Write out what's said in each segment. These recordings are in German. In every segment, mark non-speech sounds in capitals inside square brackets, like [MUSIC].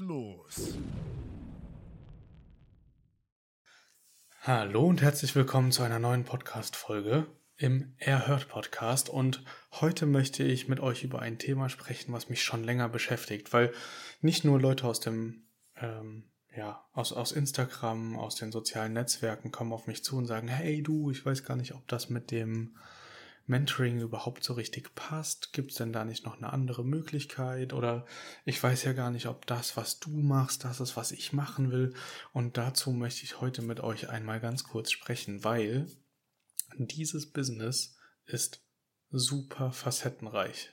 los. Hallo und herzlich willkommen zu einer neuen Podcast-Folge im Erhört Podcast. Und heute möchte ich mit euch über ein Thema sprechen, was mich schon länger beschäftigt, weil nicht nur Leute aus dem ähm, ja, aus, aus Instagram, aus den sozialen Netzwerken kommen auf mich zu und sagen, hey du, ich weiß gar nicht, ob das mit dem Mentoring überhaupt so richtig passt? Gibt es denn da nicht noch eine andere Möglichkeit? Oder ich weiß ja gar nicht, ob das, was du machst, das ist, was ich machen will. Und dazu möchte ich heute mit euch einmal ganz kurz sprechen, weil dieses Business ist super facettenreich.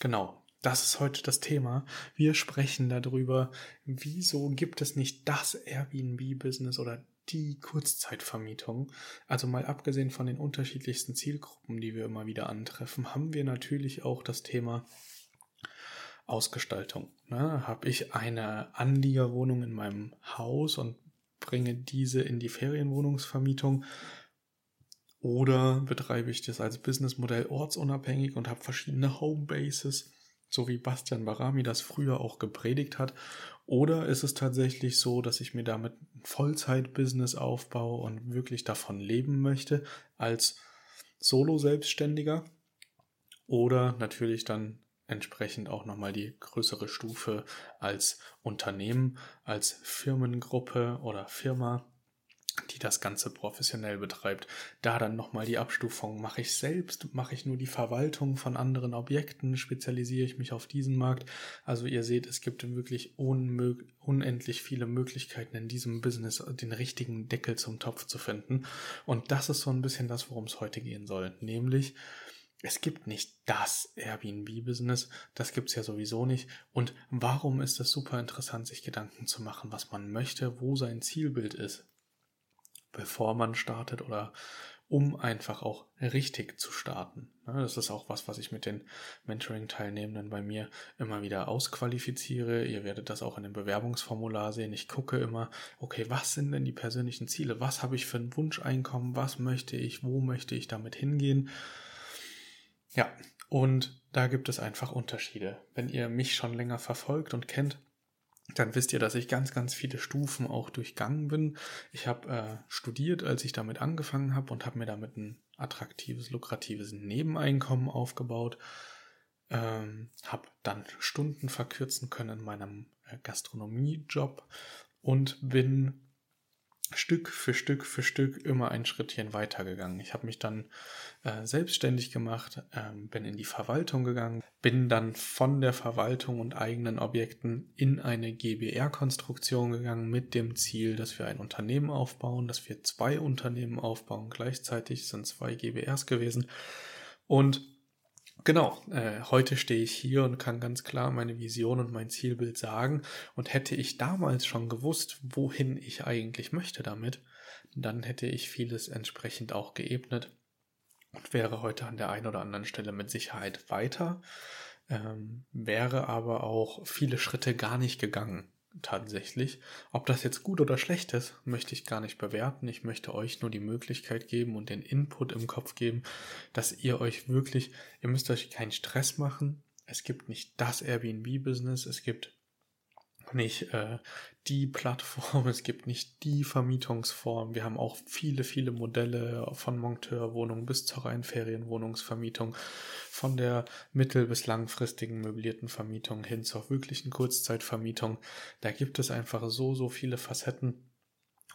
Genau, das ist heute das Thema. Wir sprechen darüber, wieso gibt es nicht das Airbnb-Business oder die Kurzzeitvermietung. Also mal abgesehen von den unterschiedlichsten Zielgruppen, die wir immer wieder antreffen, haben wir natürlich auch das Thema Ausgestaltung. Ne? Habe ich eine Anliegerwohnung in meinem Haus und bringe diese in die Ferienwohnungsvermietung oder betreibe ich das als Businessmodell ortsunabhängig und habe verschiedene Homebases so wie Bastian Barami das früher auch gepredigt hat? Oder ist es tatsächlich so, dass ich mir damit ein Vollzeit-Business aufbaue und wirklich davon leben möchte als Solo-Selbstständiger? Oder natürlich dann entsprechend auch nochmal die größere Stufe als Unternehmen, als Firmengruppe oder Firma die das Ganze professionell betreibt. Da dann nochmal die Abstufung. Mache ich selbst? Mache ich nur die Verwaltung von anderen Objekten? Spezialisiere ich mich auf diesen Markt? Also ihr seht, es gibt wirklich unendlich viele Möglichkeiten in diesem Business, den richtigen Deckel zum Topf zu finden. Und das ist so ein bisschen das, worum es heute gehen soll. Nämlich, es gibt nicht das Airbnb-Business, das gibt es ja sowieso nicht. Und warum ist es super interessant, sich Gedanken zu machen, was man möchte, wo sein Zielbild ist? Bevor man startet oder um einfach auch richtig zu starten. Das ist auch was, was ich mit den Mentoring-Teilnehmenden bei mir immer wieder ausqualifiziere. Ihr werdet das auch in dem Bewerbungsformular sehen. Ich gucke immer, okay, was sind denn die persönlichen Ziele? Was habe ich für ein Wunscheinkommen? Was möchte ich? Wo möchte ich damit hingehen? Ja, und da gibt es einfach Unterschiede. Wenn ihr mich schon länger verfolgt und kennt, dann wisst ihr, dass ich ganz, ganz viele Stufen auch durchgangen bin. Ich habe äh, studiert, als ich damit angefangen habe und habe mir damit ein attraktives, lukratives Nebeneinkommen aufgebaut. Ähm, habe dann Stunden verkürzen können in meinem äh, Gastronomiejob und bin Stück für Stück für Stück immer ein Schrittchen weitergegangen. Ich habe mich dann äh, selbstständig gemacht, äh, bin in die Verwaltung gegangen, bin dann von der Verwaltung und eigenen Objekten in eine GBR-Konstruktion gegangen mit dem Ziel, dass wir ein Unternehmen aufbauen, dass wir zwei Unternehmen aufbauen. Gleichzeitig sind zwei GBRs gewesen und Genau, äh, heute stehe ich hier und kann ganz klar meine Vision und mein Zielbild sagen. Und hätte ich damals schon gewusst, wohin ich eigentlich möchte damit, dann hätte ich vieles entsprechend auch geebnet und wäre heute an der einen oder anderen Stelle mit Sicherheit weiter, ähm, wäre aber auch viele Schritte gar nicht gegangen tatsächlich. Ob das jetzt gut oder schlecht ist, möchte ich gar nicht bewerten. Ich möchte euch nur die Möglichkeit geben und den Input im Kopf geben, dass ihr euch wirklich, ihr müsst euch keinen Stress machen. Es gibt nicht das Airbnb-Business, es gibt nicht äh, die Plattform, [LAUGHS] es gibt nicht die Vermietungsform. Wir haben auch viele, viele Modelle von Monteurwohnungen bis zur reinen Ferienwohnungsvermietung, von der mittel- bis langfristigen möblierten Vermietung hin zur wirklichen Kurzzeitvermietung. Da gibt es einfach so, so viele Facetten.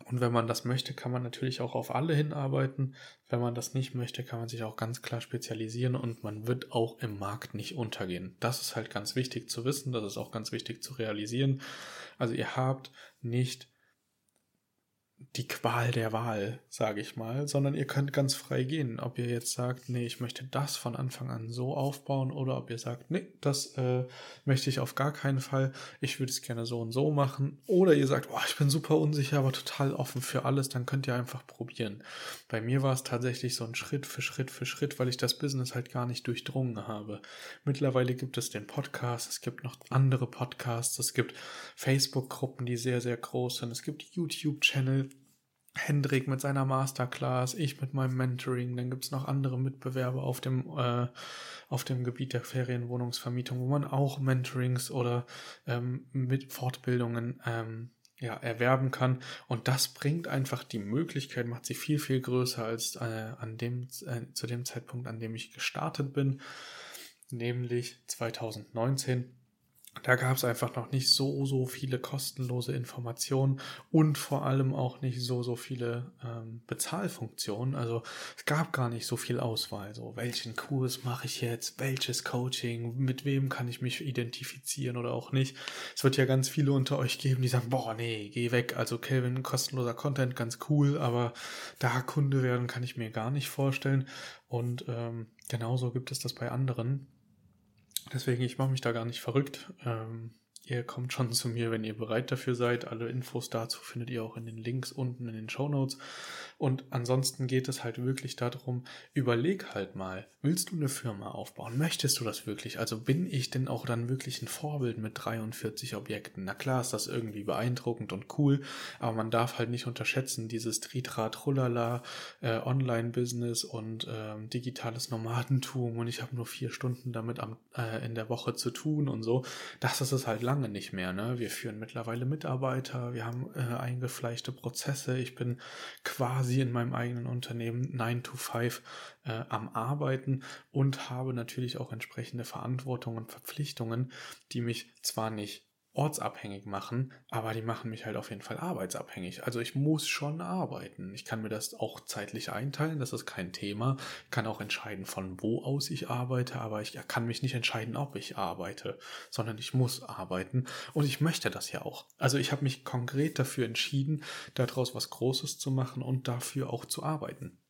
Und wenn man das möchte, kann man natürlich auch auf alle hinarbeiten. Wenn man das nicht möchte, kann man sich auch ganz klar spezialisieren und man wird auch im Markt nicht untergehen. Das ist halt ganz wichtig zu wissen, das ist auch ganz wichtig zu realisieren. Also ihr habt nicht die Qual der Wahl, sage ich mal, sondern ihr könnt ganz frei gehen, ob ihr jetzt sagt, nee, ich möchte das von Anfang an so aufbauen oder ob ihr sagt, nee, das äh, möchte ich auf gar keinen Fall, ich würde es gerne so und so machen oder ihr sagt, oh, ich bin super unsicher, aber total offen für alles, dann könnt ihr einfach probieren. Bei mir war es tatsächlich so ein Schritt für Schritt für Schritt, weil ich das Business halt gar nicht durchdrungen habe. Mittlerweile gibt es den Podcast, es gibt noch andere Podcasts, es gibt Facebook-Gruppen, die sehr, sehr groß sind, es gibt YouTube-Channel, Hendrik mit seiner Masterclass, ich mit meinem Mentoring, dann gibt es noch andere Mitbewerber auf dem, äh, auf dem Gebiet der Ferienwohnungsvermietung, wo man auch Mentorings oder ähm, mit Fortbildungen ähm, ja, erwerben kann. Und das bringt einfach die Möglichkeit, macht sie viel, viel größer als äh, an dem, äh, zu dem Zeitpunkt, an dem ich gestartet bin, nämlich 2019 da gab es einfach noch nicht so, so viele kostenlose Informationen und vor allem auch nicht so, so viele ähm, Bezahlfunktionen. Also es gab gar nicht so viel Auswahl. So, welchen Kurs mache ich jetzt? Welches Coaching? Mit wem kann ich mich identifizieren oder auch nicht? Es wird ja ganz viele unter euch geben, die sagen, boah, nee, geh weg. Also Kelvin, kostenloser Content, ganz cool, aber da Kunde werden kann ich mir gar nicht vorstellen. Und ähm, genauso gibt es das bei anderen. Deswegen, ich mache mich da gar nicht verrückt. Ähm, Ihr kommt schon zu mir, wenn ihr bereit dafür seid. Alle Infos dazu findet ihr auch in den Links unten in den Show Notes. Und ansonsten geht es halt wirklich darum, überleg halt mal, willst du eine Firma aufbauen? Möchtest du das wirklich? Also bin ich denn auch dann wirklich ein Vorbild mit 43 Objekten? Na klar ist das irgendwie beeindruckend und cool, aber man darf halt nicht unterschätzen, dieses Tritra, Trullala, äh, Online-Business und äh, digitales Nomadentum und ich habe nur vier Stunden damit am, äh, in der Woche zu tun und so. Das ist es halt lange nicht mehr. Ne? Wir führen mittlerweile Mitarbeiter, wir haben äh, eingefleischte Prozesse. Ich bin quasi in meinem eigenen Unternehmen 9 to 5 äh, am Arbeiten und habe natürlich auch entsprechende Verantwortung und Verpflichtungen, die mich zwar nicht ortsabhängig machen, aber die machen mich halt auf jeden Fall arbeitsabhängig. Also ich muss schon arbeiten. Ich kann mir das auch zeitlich einteilen, das ist kein Thema. Ich kann auch entscheiden, von wo aus ich arbeite, aber ich kann mich nicht entscheiden, ob ich arbeite, sondern ich muss arbeiten und ich möchte das ja auch. Also ich habe mich konkret dafür entschieden, daraus was Großes zu machen und dafür auch zu arbeiten.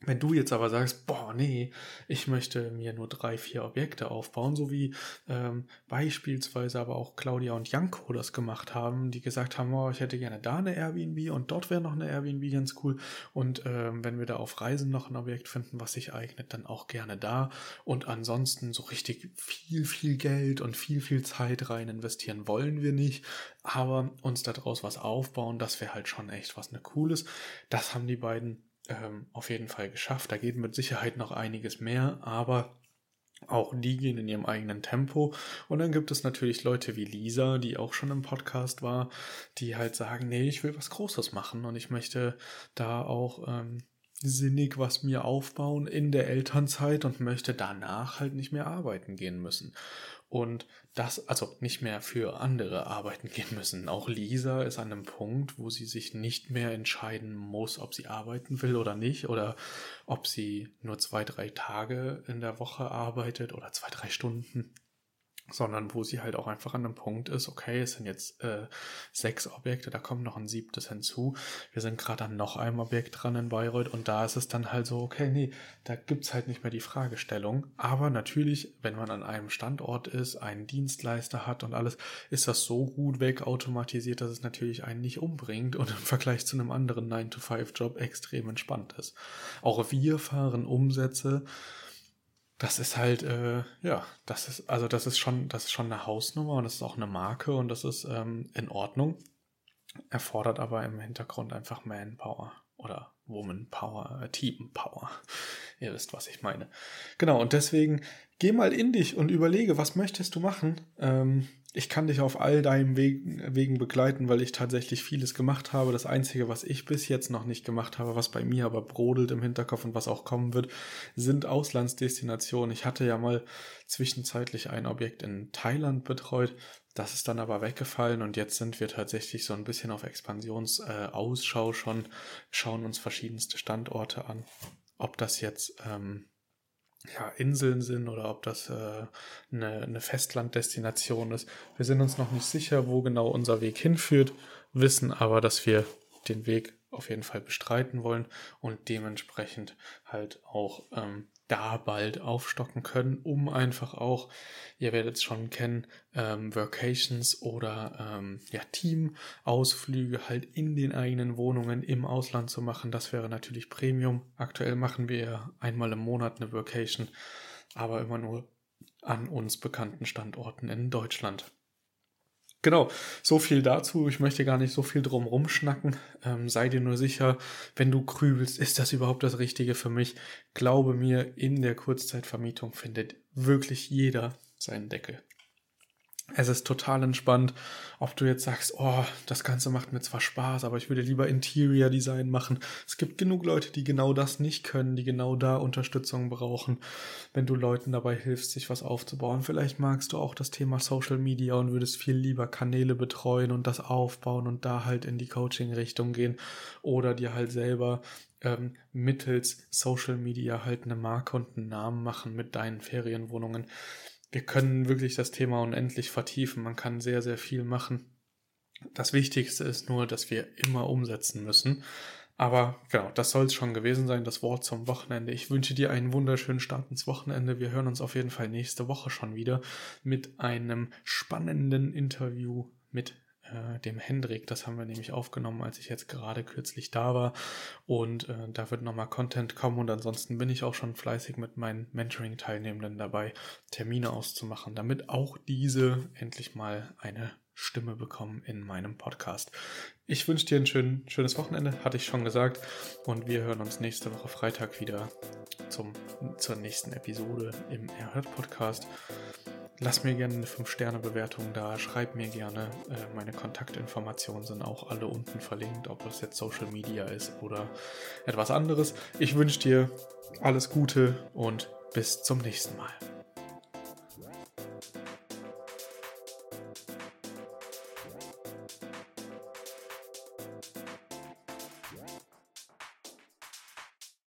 Wenn du jetzt aber sagst, boah, nee, ich möchte mir nur drei, vier Objekte aufbauen, so wie ähm, beispielsweise aber auch Claudia und Janko das gemacht haben, die gesagt haben, oh, ich hätte gerne da eine Airbnb und dort wäre noch eine Airbnb ganz cool. Und ähm, wenn wir da auf Reisen noch ein Objekt finden, was sich eignet, dann auch gerne da. Und ansonsten so richtig viel, viel Geld und viel, viel Zeit rein investieren wollen wir nicht. Aber uns daraus was aufbauen, das wäre halt schon echt was ne Cooles. Das haben die beiden ähm, auf jeden Fall geschafft. Da geht mit Sicherheit noch einiges mehr, aber auch die gehen in ihrem eigenen Tempo. Und dann gibt es natürlich Leute wie Lisa, die auch schon im Podcast war, die halt sagen, nee, ich will was Großes machen und ich möchte da auch ähm, sinnig was mir aufbauen in der Elternzeit und möchte danach halt nicht mehr arbeiten gehen müssen und das, also nicht mehr für andere arbeiten gehen müssen. Auch Lisa ist an einem Punkt, wo sie sich nicht mehr entscheiden muss, ob sie arbeiten will oder nicht oder ob sie nur zwei, drei Tage in der Woche arbeitet oder zwei, drei Stunden sondern wo sie halt auch einfach an einem Punkt ist, okay, es sind jetzt äh, sechs Objekte, da kommt noch ein siebtes hinzu. Wir sind gerade an noch einem Objekt dran in Bayreuth und da ist es dann halt so, okay, nee, da gibt's halt nicht mehr die Fragestellung. Aber natürlich, wenn man an einem Standort ist, einen Dienstleister hat und alles, ist das so gut wegautomatisiert, dass es natürlich einen nicht umbringt und im Vergleich zu einem anderen 9-to-5-Job extrem entspannt ist. Auch wir fahren Umsätze, das ist halt, äh, ja, das ist, also das ist schon, das ist schon eine Hausnummer und das ist auch eine Marke und das ist ähm, in Ordnung. Erfordert aber im Hintergrund einfach Manpower oder Womanpower, äh, Teampower. [LAUGHS] Ihr wisst, was ich meine. Genau, und deswegen geh mal in dich und überlege, was möchtest du machen? Ähm, ich kann dich auf all deinen Wegen, Wegen begleiten, weil ich tatsächlich vieles gemacht habe. Das Einzige, was ich bis jetzt noch nicht gemacht habe, was bei mir aber brodelt im Hinterkopf und was auch kommen wird, sind Auslandsdestinationen. Ich hatte ja mal zwischenzeitlich ein Objekt in Thailand betreut. Das ist dann aber weggefallen und jetzt sind wir tatsächlich so ein bisschen auf Expansionsausschau äh, schon, schauen uns verschiedenste Standorte an. Ob das jetzt ähm, ja, Inseln sind oder ob das äh, eine, eine Festlanddestination ist. Wir sind uns noch nicht sicher, wo genau unser Weg hinführt, wissen aber, dass wir den Weg auf jeden Fall bestreiten wollen und dementsprechend halt auch ähm, da bald aufstocken können, um einfach auch, ihr werdet es schon kennen, ähm, Workations oder ähm, ja, Team-Ausflüge halt in den eigenen Wohnungen im Ausland zu machen. Das wäre natürlich Premium. Aktuell machen wir einmal im Monat eine Workation, aber immer nur an uns bekannten Standorten in Deutschland. Genau, so viel dazu. Ich möchte gar nicht so viel drum rumschnacken. Ähm, sei dir nur sicher, wenn du grübelst, ist das überhaupt das Richtige für mich? Glaube mir, in der Kurzzeitvermietung findet wirklich jeder seinen Deckel. Es ist total entspannt, ob du jetzt sagst, oh, das Ganze macht mir zwar Spaß, aber ich würde lieber Interior Design machen. Es gibt genug Leute, die genau das nicht können, die genau da Unterstützung brauchen. Wenn du Leuten dabei hilfst, sich was aufzubauen, vielleicht magst du auch das Thema Social Media und würdest viel lieber Kanäle betreuen und das aufbauen und da halt in die Coaching-Richtung gehen oder dir halt selber ähm, mittels Social Media halt eine Marke und einen Namen machen mit deinen Ferienwohnungen wir können wirklich das Thema unendlich vertiefen. Man kann sehr, sehr viel machen. Das Wichtigste ist nur, dass wir immer umsetzen müssen. Aber genau, das soll es schon gewesen sein, das Wort zum Wochenende. Ich wünsche dir einen wunderschönen Start ins Wochenende. Wir hören uns auf jeden Fall nächste Woche schon wieder mit einem spannenden Interview mit äh, dem Hendrik. Das haben wir nämlich aufgenommen, als ich jetzt gerade kürzlich da war. Und äh, da wird nochmal Content kommen. Und ansonsten bin ich auch schon fleißig mit meinen Mentoring-Teilnehmenden dabei, Termine auszumachen, damit auch diese endlich mal eine Stimme bekommen in meinem Podcast. Ich wünsche dir ein schön, schönes Wochenende, hatte ich schon gesagt. Und wir hören uns nächste Woche Freitag wieder zum, zur nächsten Episode im Erhört Podcast. Lass mir gerne eine 5-Sterne-Bewertung da, schreib mir gerne. Äh, meine Kontaktinformationen sind auch alle unten verlinkt, ob das jetzt Social Media ist oder etwas anderes. Ich wünsche dir alles Gute und bis zum nächsten Mal.